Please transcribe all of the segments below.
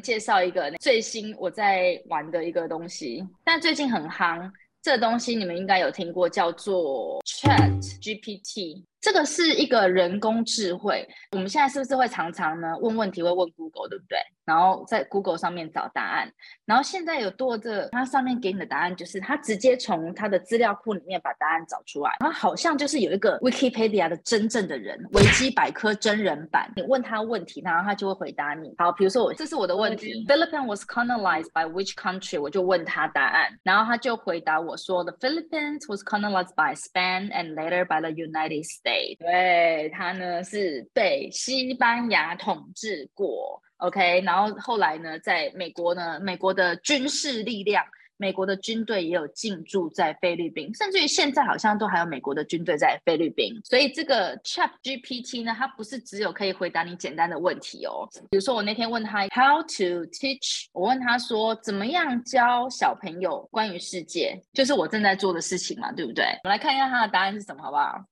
介绍一个最新我在玩的一个东西，但最近很夯，这东西你们应该有听过，叫做 Chat GPT。这个是一个人工智慧，我们现在是不是会常常呢问问题会问 Google，对不对？然后在 Google 上面找答案，然后现在有多这，它上面给你的答案就是它直接从它的资料库里面把答案找出来，然后好像就是有一个 Wikipedia 的真正的人，维基百科真人版，你问他问题，然后他就会回答你。好，比如说我这是我的问题，Philippines was colonized by which country？我就问他答案，然后他就回答我说，The Philippines was colonized by Spain and later by the United States。对，他呢是被西班牙统治过，OK，然后后来呢，在美国呢，美国的军事力量，美国的军队也有进驻在菲律宾，甚至于现在好像都还有美国的军队在菲律宾。所以这个 Chat GPT 呢，它不是只有可以回答你简单的问题哦。比如说我那天问他 How to teach，我问他说怎么样教小朋友关于世界，就是我正在做的事情嘛，对不对？我们来看一下他的答案是什么，好不好？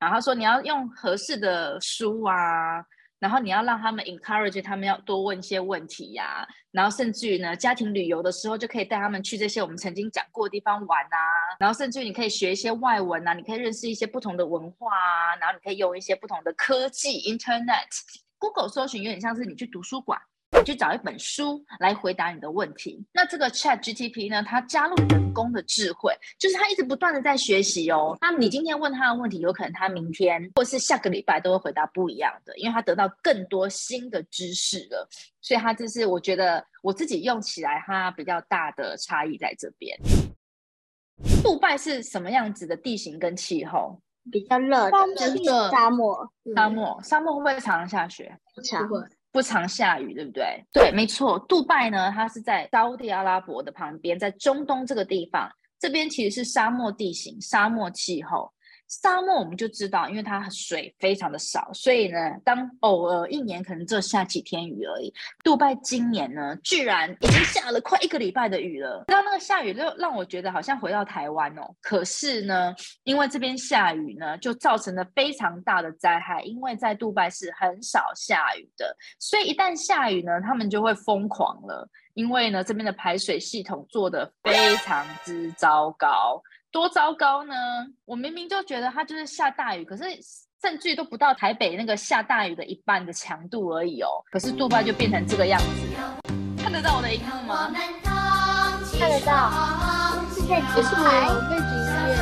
然后他说你要用合适的书啊，然后你要让他们 encourage 他们要多问一些问题呀，然后甚至于呢，家庭旅游的时候就可以带他们去这些我们曾经讲过的地方玩啊，然后甚至于你可以学一些外文啊，你可以认识一些不同的文化啊，然后你可以用一些不同的科技 internet，Google 搜寻有点像是你去图书馆。你去找一本书来回答你的问题。那这个 Chat GTP 呢？它加入人工的智慧，就是它一直不断的在学习哦。那你今天问他的问题，有可能他明天或是下个礼拜都会回答不一样的，因为他得到更多新的知识了。所以它这是我觉得我自己用起来它比较大的差异在这边。杜拜是什么样子的地形跟气候？比较热，沙漠，沙漠，沙漠会不会常常下雪？不常。不常下雨，对不对？对，没错。杜拜呢，它是在沙地阿拉伯的旁边，在中东这个地方，这边其实是沙漠地形、沙漠气候。沙漠我们就知道，因为它水非常的少，所以呢，当偶尔一年可能只下几天雨而已。杜拜今年呢，居然已经下了快一个礼拜的雨了。那那个下雨就让我觉得好像回到台湾哦。可是呢，因为这边下雨呢，就造成了非常大的灾害。因为在杜拜是很少下雨的，所以一旦下雨呢，他们就会疯狂了。因为呢，这边的排水系统做的非常之糟糕。多糟糕呢！我明明就觉得它就是下大雨，可是甚至都不到台北那个下大雨的一半的强度而已哦。可是杜拜就变成这个样子，看得到我的荧幕吗？看得到。是在几台背景音乐，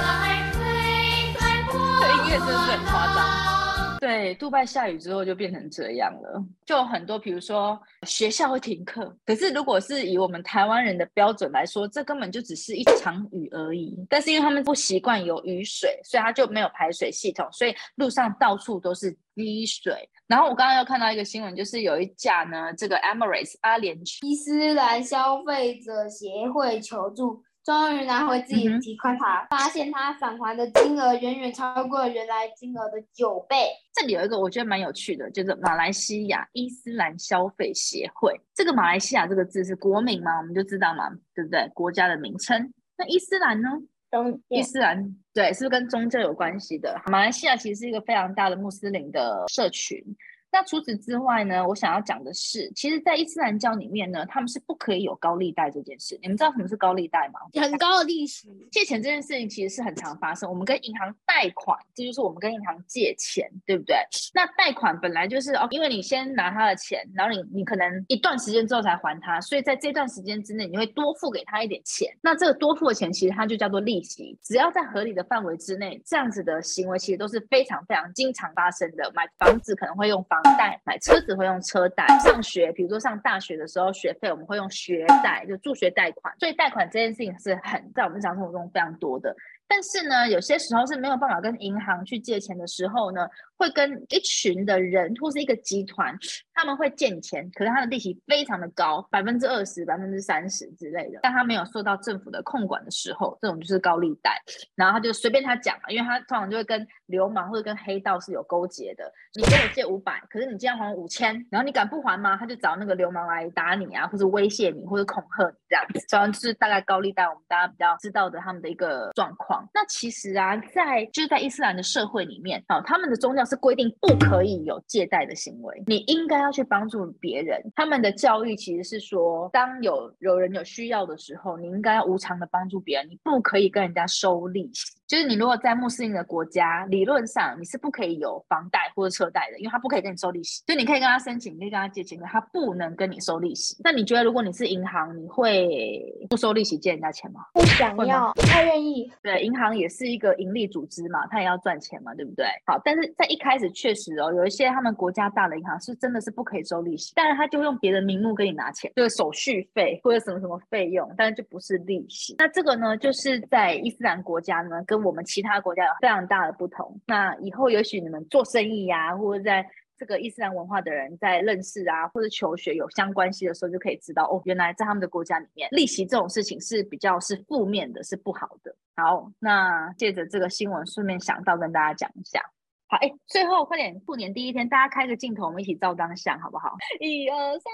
这音乐真的是很夸张。对，杜拜下雨之后就变成这样了，就很多，比如说学校会停课。可是如果是以我们台湾人的标准来说，这根本就只是一场雨而已。但是因为他们不习惯有雨水，所以他就没有排水系统，所以路上到处都是积水。然后我刚刚又看到一个新闻，就是有一架呢，这个 Emirates 阿联酋伊斯兰消费者协会求助。终于拿回自己的提款卡，发现他返还的金额远远超过原来金额的九倍。这里有一个我觉得蛮有趣的，就是马来西亚伊斯兰消费协会。这个马来西亚这个字是国名吗？我们就知道嘛，对不对？国家的名称。那伊斯兰呢？宗伊斯兰对，是不是跟宗教有关系的？马来西亚其实是一个非常大的穆斯林的社群。那除此之外呢，我想要讲的是，其实，在伊斯兰教里面呢，他们是不可以有高利贷这件事。你们知道什么是高利贷吗？很高的利息，借钱这件事情其实是很常发生。我们跟银行贷款，这就是我们跟银行借钱，对不对？那贷款本来就是哦，因为你先拿他的钱，然后你你可能一段时间之后才还他，所以在这段时间之内，你会多付给他一点钱。那这个多付的钱，其实它就叫做利息。只要在合理的范围之内，这样子的行为其实都是非常非常经常发生的。买房子可能会用房房贷，买车子会用车贷，上学，比如说上大学的时候，学费我们会用学贷，就助学贷款。所以贷款这件事情是很在我们日常生活中非常多的。但是呢，有些时候是没有办法跟银行去借钱的时候呢，会跟一群的人或是一个集团，他们会借你钱，可是他的利息非常的高，百分之二十、百分之三十之类的。但他没有受到政府的控管的时候，这种就是高利贷。然后他就随便他讲嘛，因为他通常就会跟流氓或者跟黑道是有勾结的。你跟我借五百，可是你今天还五千，然后你敢不还吗？他就找那个流氓来打你啊，或者威胁你，或者恐吓你这样子。主要就是大概高利贷，我们大家比较知道的他们的一个状况。那其实啊，在就是在伊斯兰的社会里面啊，他们的宗教是规定不可以有借贷的行为，你应该要去帮助别人。他们的教育其实是说，当有有人有需要的时候，你应该要无偿的帮助别人，你不可以跟人家收利息。就是你如果在穆斯林的国家，理论上你是不可以有房贷或者车贷的，因为他不可以跟你收利息。就你可以跟他申请，你可以跟他借钱，他不能跟你收利息。那你觉得如果你是银行，你会不收利息借人家钱吗？不想要，不太愿意。对，银行也是一个盈利组织嘛，他也要赚钱嘛，对不对？好，但是在一开始确实哦，有一些他们国家大的银行是真的是不可以收利息，但是他就用别的名目跟你拿钱，就是手续费或者什么什么费用，但是就不是利息。那这个呢，就是在伊斯兰国家呢，跟我们其他国家有非常大的不同。那以后也许你们做生意呀、或者在这个伊斯兰文化的人在认识啊，或者求学有相关系的时候，就可以知道哦，原来在他们的国家里面，利息这种事情是比较是负面的，是不好的。好，那借着这个新闻，顺便想到跟大家讲一下。好，哎，最后快点，兔年第一天，大家开个镜头，我们一起照张相，好不好？一二三，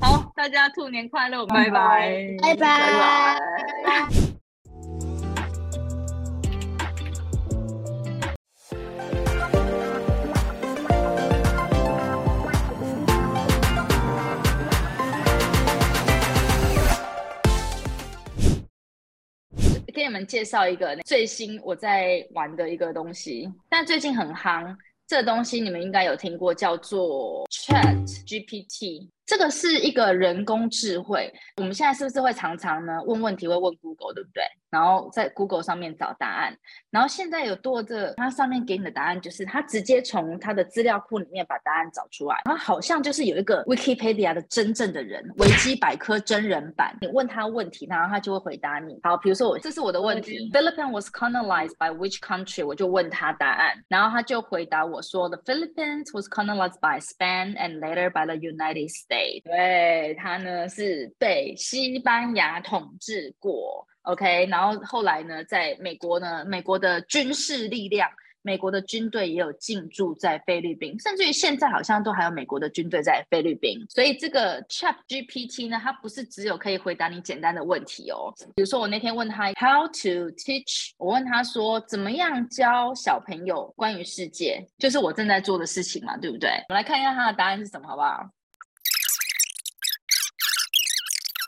好，大家兔年快乐，拜拜，拜拜。给你们介绍一个最新我在玩的一个东西，但最近很夯。这东西你们应该有听过，叫做 Chat GPT。这个是一个人工智慧。我们现在是不是会常常呢问问题，会问 Google，对不对？然后在 Google 上面找答案。然后现在有多这，它上面给你的答案就是它直接从它的资料库里面把答案找出来。然后好像就是有一个 Wikipedia 的真正的人，维基百科真人版。你问他问题，然后他就会回答你。好，比如说我这是我的问题，Philippines was colonized by which country？我就问他答案，然后他就回答我说，The Philippines was colonized by Spain and later by the United States。对，他呢是被西班牙统治过。OK，然后后来呢，在美国呢，美国的军事力量，美国的军队也有进驻在菲律宾，甚至于现在好像都还有美国的军队在菲律宾。所以这个 Chat GPT 呢，它不是只有可以回答你简单的问题哦。比如说我那天问他 How to teach，我问他说怎么样教小朋友关于世界，就是我正在做的事情嘛，对不对？我们来看一下他的答案是什么，好不好？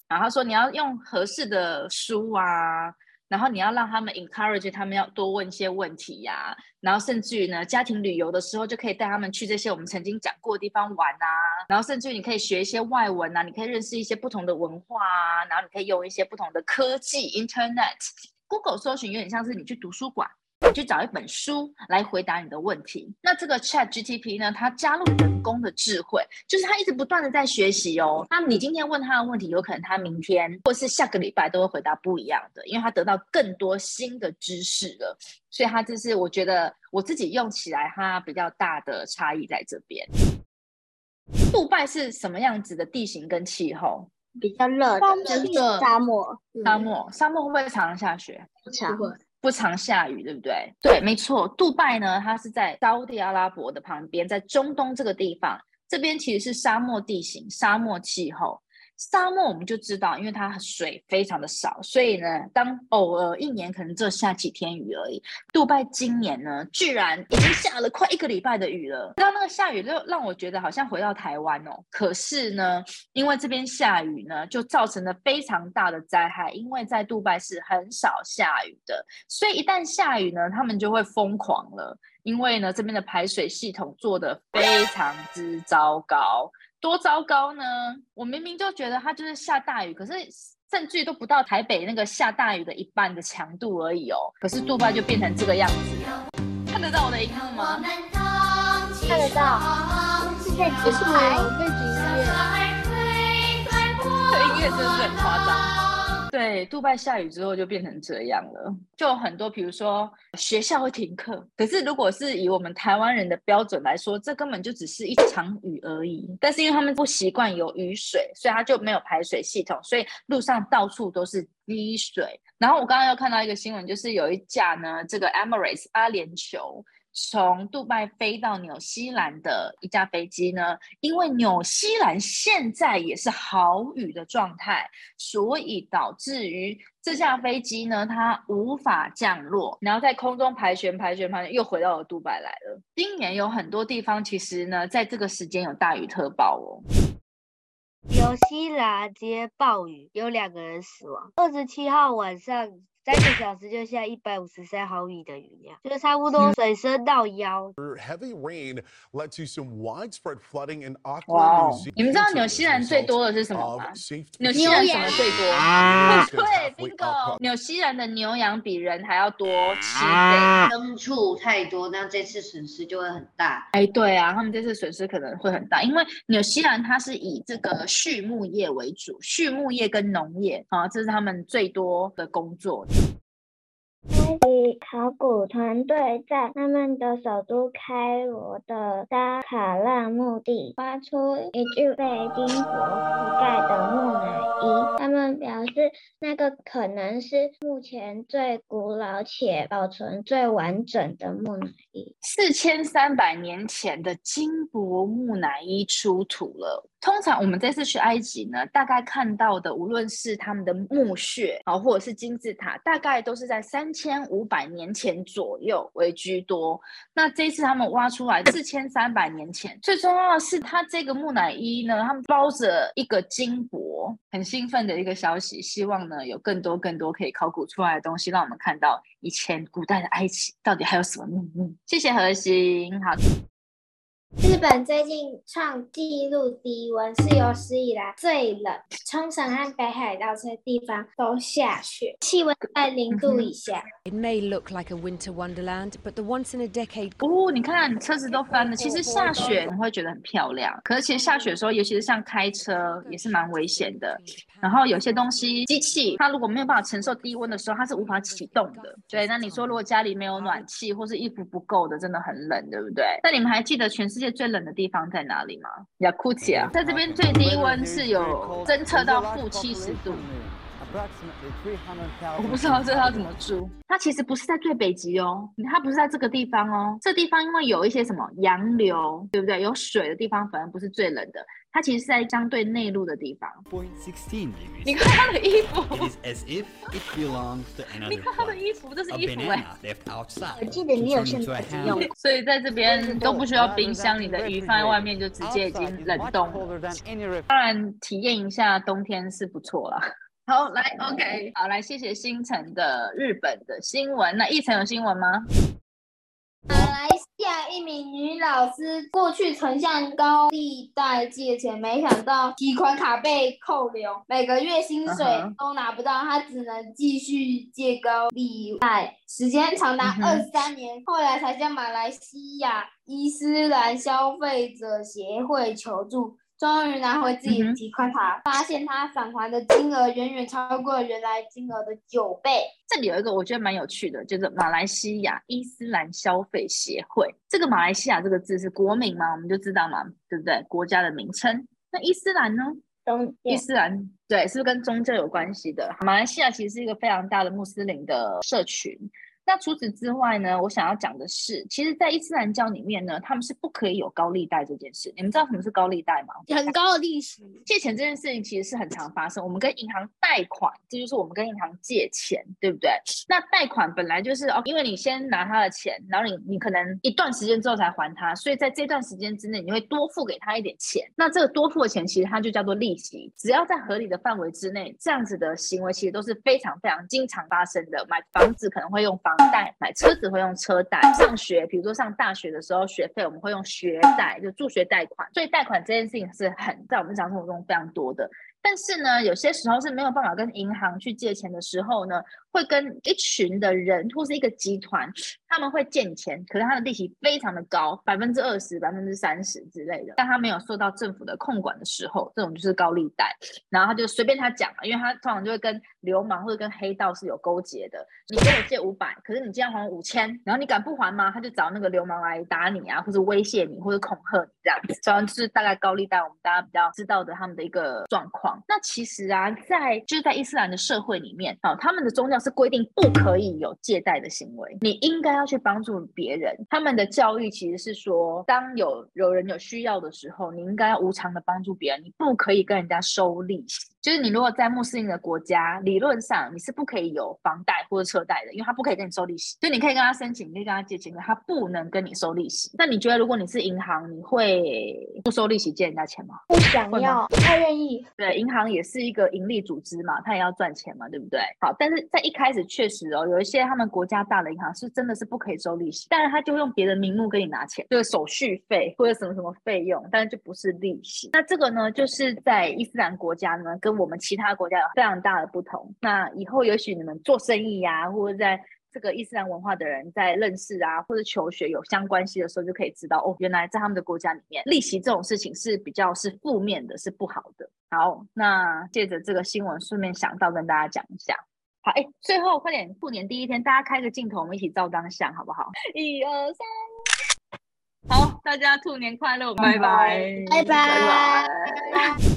然后他说你要用合适的书啊，然后你要让他们 encourage 他们要多问一些问题呀、然后甚至于呢，家庭旅游的时候就可以带他们去这些我们曾经讲过的地方玩啊，然后甚至于你可以学一些外文啊，你可以认识一些不同的文化啊，然后你可以用一些不同的科技 Internet。Google 搜寻有点像是你去图书馆，你去找一本书来回答你的问题。那这个 Chat GTP 呢，它加入人工的智慧，就是它一直不断的在学习哦。那你今天问他的问题，有可能他明天或是下个礼拜都会回答不一样的，因为他得到更多新的知识了。所以它就是我觉得我自己用起来它比较大的差异在这边。杜拜是什么样子的地形跟气候？比较热沙，漠就是沙漠，沙漠，沙漠会不会常常下雪？不长不会不常下雨，对不对？对，没错。杜拜呢，它是在沙地阿拉伯的旁边，在中东这个地方，这边其实是沙漠地形、沙漠气候。沙漠我们就知道，因为它水非常的少，所以呢，当偶尔一年可能只有下几天雨而已。杜拜今年呢，居然已经下了快一个礼拜的雨了。让那个下雨就让我觉得好像回到台湾哦。可是呢，因为这边下雨呢，就造成了非常大的灾害。因为在杜拜是很少下雨的，所以一旦下雨呢，他们就会疯狂了。因为呢，这边的排水系统做的非常之糟糕。多糟糕呢！我明明就觉得它就是下大雨，可是甚至都不到台北那个下大雨的一半的强度而已哦。可是杜拜就变成这个样子，看得到我的荧幕吗？看得到，是在这音乐。这音乐真的是很夸张。对，杜拜下雨之后就变成这样了，就很多，比如说学校会停课。可是如果是以我们台湾人的标准来说，这根本就只是一场雨而已。但是因为他们不习惯有雨水，所以他就没有排水系统，所以路上到处都是积水。然后我刚刚又看到一个新闻，就是有一架呢，这个 Emirates 阿联酋。从杜拜飞到纽西兰的一架飞机呢，因为纽西兰现在也是豪雨的状态，所以导致于这架飞机呢，它无法降落，然后在空中盘旋、盘旋、盘旋，又回到了杜拜来了。今年有很多地方其实呢，在这个时间有大雨特报哦。纽西兰接暴雨，有两个人死亡。二十七号晚上。三个小时就下一百五十三毫米的雨量，就是差不多水深到腰。Heavy rain led to some widespread flooding in 哇 Auckland, 哦 New！你们知道纽西兰最多的是什么吗？纽西兰什么最多？对 halfway，bingo！纽西兰的牛羊比人还要多七倍。牲畜太多，那这次损失就会很大。哎，对啊，他们这次损失可能会很大，因为纽西兰它是以这个畜牧业为主，畜牧业跟农业啊，这是他们最多的工作。埃及考古团队在他们的首都开罗的沙卡拉墓地挖出一具被金箔覆盖的木乃伊，他们表示那个可能是目前最古老且保存最完整的木乃伊。四千三百年前的金箔木乃伊出土了。通常我们这次去埃及呢，大概看到的，无论是他们的墓穴啊，或者是金字塔，大概都是在三千五百年前左右为居多。那这一次他们挖出来四千三百年前，最重要的是，它这个木乃伊呢，他们包着一个金箔，很兴奋的一个消息。希望呢，有更多更多可以考古出来的东西，让我们看到以前古代的埃及到底还有什么秘密。谢谢何心，好。日本最近创纪录低温，是有史以来最冷。冲绳和北海道这些地方都下雪，气温在零度以下。It may look like a winter wonderland, but the once in a decade 哦，你看车子都翻了。其实下雪你会觉得很漂亮，可是其实下雪的时候，尤其是像开车，也是蛮危险的。然后有些东西，机器它如果没有办法承受低温的时候，它是无法启动的。对，那你说如果家里没有暖气，或是衣服不够的，真的很冷，对不对？那你们还记得全世界最冷的地方在哪里吗？雅库奇啊，在这边最低温是有侦测到负七十度。我不知道这要怎么住。它其实不是在最北极哦，它不是在这个地方哦。这地方因为有一些什么洋流，对不对？有水的地方反而不是最冷的，它其实是在相对内陆的地方。16 degrees. 你看它的衣服，It is as if it belongs to 你看它的衣服，这是衣服哎。我记得你有现在.用所以在这边都不需要冰箱，你的鱼放在外面就直接已经冷冻了。当然，体验一下冬天是不错啦。好，来，OK，好，来，谢谢星辰的日本的新闻。那一晨有新闻吗？马来西亚一名女老师过去曾向高利贷借钱，没想到提款卡被扣留，每个月薪水都拿不到，她只能继续借高利贷，时间长达二十三年，后来才向马来西亚伊斯兰消费者协会求助。终于拿回自己的提款卡，发现他返还的金额远远超过原来金额的九倍。这里有一个我觉得蛮有趣的，就是马来西亚伊斯兰消费协会。这个马来西亚这个字是国名嘛，我们就知道嘛，对不对？国家的名称。那伊斯兰呢？中伊斯兰对，是不是跟宗教有关系的？马来西亚其实是一个非常大的穆斯林的社群。那除此之外呢，我想要讲的是，其实，在伊斯兰教里面呢，他们是不可以有高利贷这件事。你们知道什么是高利贷吗？很高的利息。借钱这件事情其实是很常发生。我们跟银行贷款，这就是我们跟银行借钱，对不对？那贷款本来就是哦，因为你先拿他的钱，然后你你可能一段时间之后才还他，所以在这段时间之内，你会多付给他一点钱。那这个多付的钱，其实它就叫做利息。只要在合理的范围之内，这样子的行为其实都是非常非常经常发生的。买房子可能会用房贷，买车子会用车贷，上学，比如说上大学的时候学费我们会用学贷，就助学贷款。所以贷款这件事情是很在我们日常生活中非常多的。但是呢，有些时候是没有办法跟银行去借钱的时候呢，会跟一群的人或是一个集团，他们会借你钱，可是他的利息非常的高，百分之二十、百分之三十之类的。但他没有受到政府的控管的时候，这种就是高利贷。然后他就随便他讲，因为他通常就会跟流氓或者跟黑道是有勾结的。你跟我借五百，可是你今天还五千，然后你敢不还吗？他就找那个流氓来打你啊，或者威胁你，或者恐吓你这样子。这样就是大概高利贷，我们大家比较知道的他们的一个状况。那其实啊，在就是在伊斯兰的社会里面啊，他们的宗教是规定不可以有借贷的行为，你应该要去帮助别人。他们的教育其实是说，当有有人有需要的时候，你应该要无偿的帮助别人，你不可以跟人家收利息。就是你如果在穆斯林的国家，理论上你是不可以有房贷或者车贷的，因为他不可以跟你收利息。就你可以跟他申请，你可以跟他借钱，可他不能跟你收利息。那你觉得如果你是银行，你会不收利息借人家钱吗？不想要，不太愿意。对，银行也是一个盈利组织嘛，他也要赚钱嘛，对不对？好，但是在一开始确实哦，有一些他们国家大的银行是真的是不可以收利息，但是他就用别的名目跟你拿钱，就是手续费或者什么什么费用，但是就不是利息。那这个呢，就是在伊斯兰国家呢，跟我们其他国家有非常大的不同。那以后也许你们做生意呀、或者在这个伊斯兰文化的人在认识啊，或者求学有相关系的时候，就可以知道哦，原来在他们的国家里面，利息这种事情是比较是负面的，是不好的。好，那借着这个新闻，顺便想到跟大家讲一下。好，哎，最后快点，兔年第一天，大家开个镜头，我们一起照张相，好不好？一二三，好，大家兔年快乐，拜拜，拜拜。拜拜